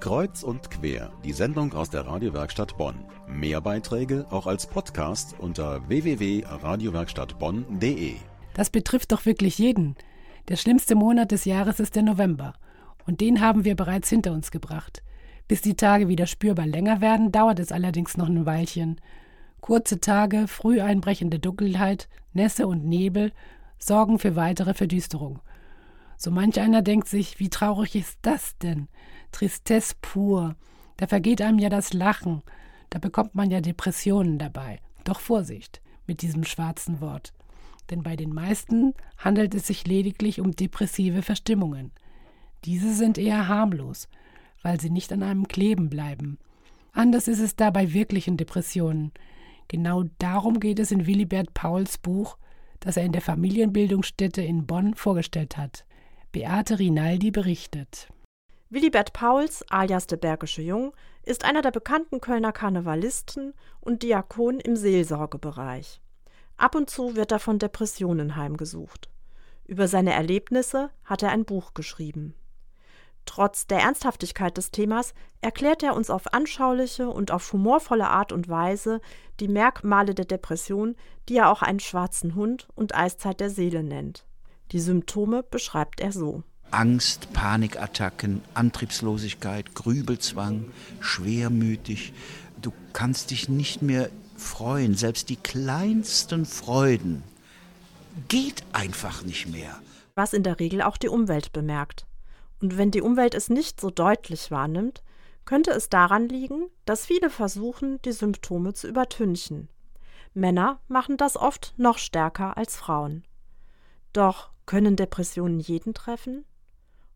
Kreuz und quer, die Sendung aus der Radiowerkstatt Bonn. Mehr Beiträge auch als Podcast unter www.radiowerkstattbonn.de. Das betrifft doch wirklich jeden. Der schlimmste Monat des Jahres ist der November. Und den haben wir bereits hinter uns gebracht. Bis die Tage wieder spürbar länger werden, dauert es allerdings noch ein Weilchen. Kurze Tage, früh einbrechende Dunkelheit, Nässe und Nebel sorgen für weitere Verdüsterung. So manch einer denkt sich, wie traurig ist das denn? Tristesse pur. Da vergeht einem ja das Lachen. Da bekommt man ja Depressionen dabei. Doch Vorsicht mit diesem schwarzen Wort. Denn bei den meisten handelt es sich lediglich um depressive Verstimmungen. Diese sind eher harmlos, weil sie nicht an einem kleben bleiben. Anders ist es da bei wirklichen Depressionen. Genau darum geht es in Willibert Pauls Buch, das er in der Familienbildungsstätte in Bonn vorgestellt hat. Beate Rinaldi berichtet. Willibert Pauls, alias der Bergische Jung, ist einer der bekannten Kölner Karnevalisten und Diakon im Seelsorgebereich. Ab und zu wird er von Depressionen heimgesucht. Über seine Erlebnisse hat er ein Buch geschrieben. Trotz der Ernsthaftigkeit des Themas erklärt er uns auf anschauliche und auf humorvolle Art und Weise die Merkmale der Depression, die er auch einen schwarzen Hund und Eiszeit der Seele nennt. Die Symptome beschreibt er so. Angst, Panikattacken, Antriebslosigkeit, Grübelzwang, schwermütig. Du kannst dich nicht mehr freuen, selbst die kleinsten Freuden geht einfach nicht mehr. Was in der Regel auch die Umwelt bemerkt. Und wenn die Umwelt es nicht so deutlich wahrnimmt, könnte es daran liegen, dass viele versuchen, die Symptome zu übertünchen. Männer machen das oft noch stärker als Frauen. Doch können Depressionen jeden treffen?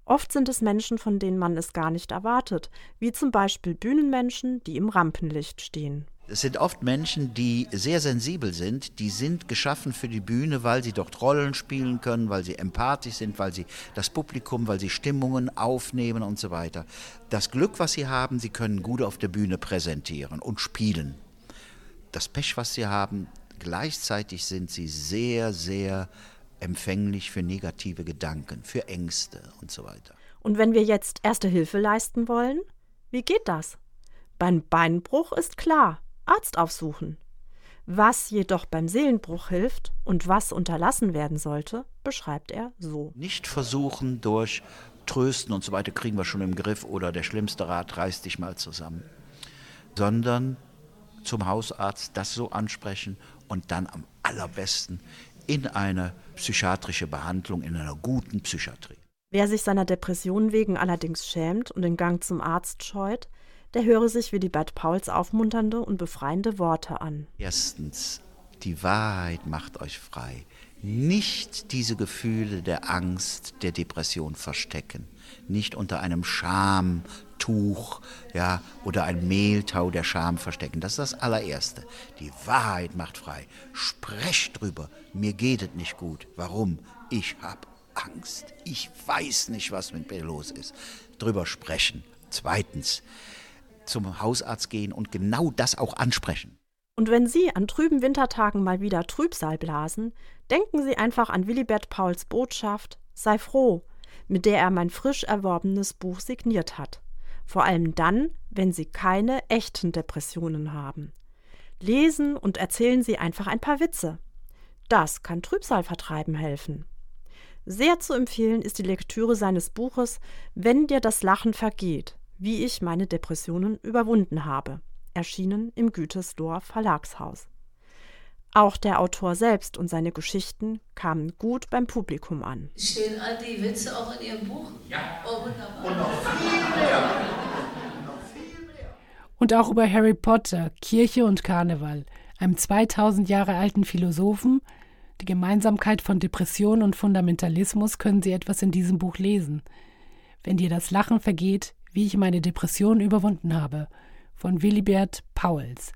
Oft sind es Menschen, von denen man es gar nicht erwartet, wie zum Beispiel Bühnenmenschen, die im Rampenlicht stehen. Es sind oft Menschen, die sehr sensibel sind, die sind geschaffen für die Bühne, weil sie dort Rollen spielen können, weil sie empathisch sind, weil sie das Publikum, weil sie Stimmungen aufnehmen und so weiter. Das Glück, was sie haben, sie können gut auf der Bühne präsentieren und spielen. Das Pech, was sie haben, gleichzeitig sind sie sehr, sehr empfänglich für negative Gedanken, für Ängste und so weiter. Und wenn wir jetzt erste Hilfe leisten wollen, wie geht das? Beim Beinbruch ist klar, Arzt aufsuchen. Was jedoch beim Seelenbruch hilft und was unterlassen werden sollte, beschreibt er so. Nicht versuchen durch Trösten und so weiter kriegen wir schon im Griff oder der schlimmste Rat reißt dich mal zusammen, sondern zum Hausarzt das so ansprechen und dann am allerbesten in eine psychiatrische Behandlung, in einer guten Psychiatrie. Wer sich seiner Depression wegen allerdings schämt und den Gang zum Arzt scheut, der höre sich wie die Bert Pauls aufmunternde und befreiende Worte an. Erstens, die Wahrheit macht euch frei. Nicht diese Gefühle der Angst, der Depression verstecken. Nicht unter einem Schamtuch ja, oder ein Mehltau der Scham verstecken. Das ist das allererste. Die Wahrheit macht frei. Sprecht drüber. Mir geht es nicht gut. Warum? Ich habe Angst. Ich weiß nicht, was mit mir los ist. Drüber sprechen. Zweitens, zum Hausarzt gehen und genau das auch ansprechen. Und wenn Sie an trüben Wintertagen mal wieder Trübsal blasen, denken Sie einfach an Willibert Pauls Botschaft Sei froh, mit der er mein frisch erworbenes Buch signiert hat. Vor allem dann, wenn Sie keine echten Depressionen haben. Lesen und erzählen Sie einfach ein paar Witze. Das kann Trübsal vertreiben helfen. Sehr zu empfehlen ist die Lektüre seines Buches Wenn dir das Lachen vergeht wie ich meine Depressionen überwunden habe, erschienen im Gütersloher Verlagshaus. Auch der Autor selbst und seine Geschichten kamen gut beim Publikum an. Stehen all die Witze auch in Ihrem Buch? Ja. Oh, wunderbar. Und noch viel mehr. Und auch über Harry Potter, Kirche und Karneval, einem 2000 Jahre alten Philosophen, die Gemeinsamkeit von Depression und Fundamentalismus können Sie etwas in diesem Buch lesen. Wenn dir das Lachen vergeht, wie ich meine Depression überwunden habe, von Willibert Pauls.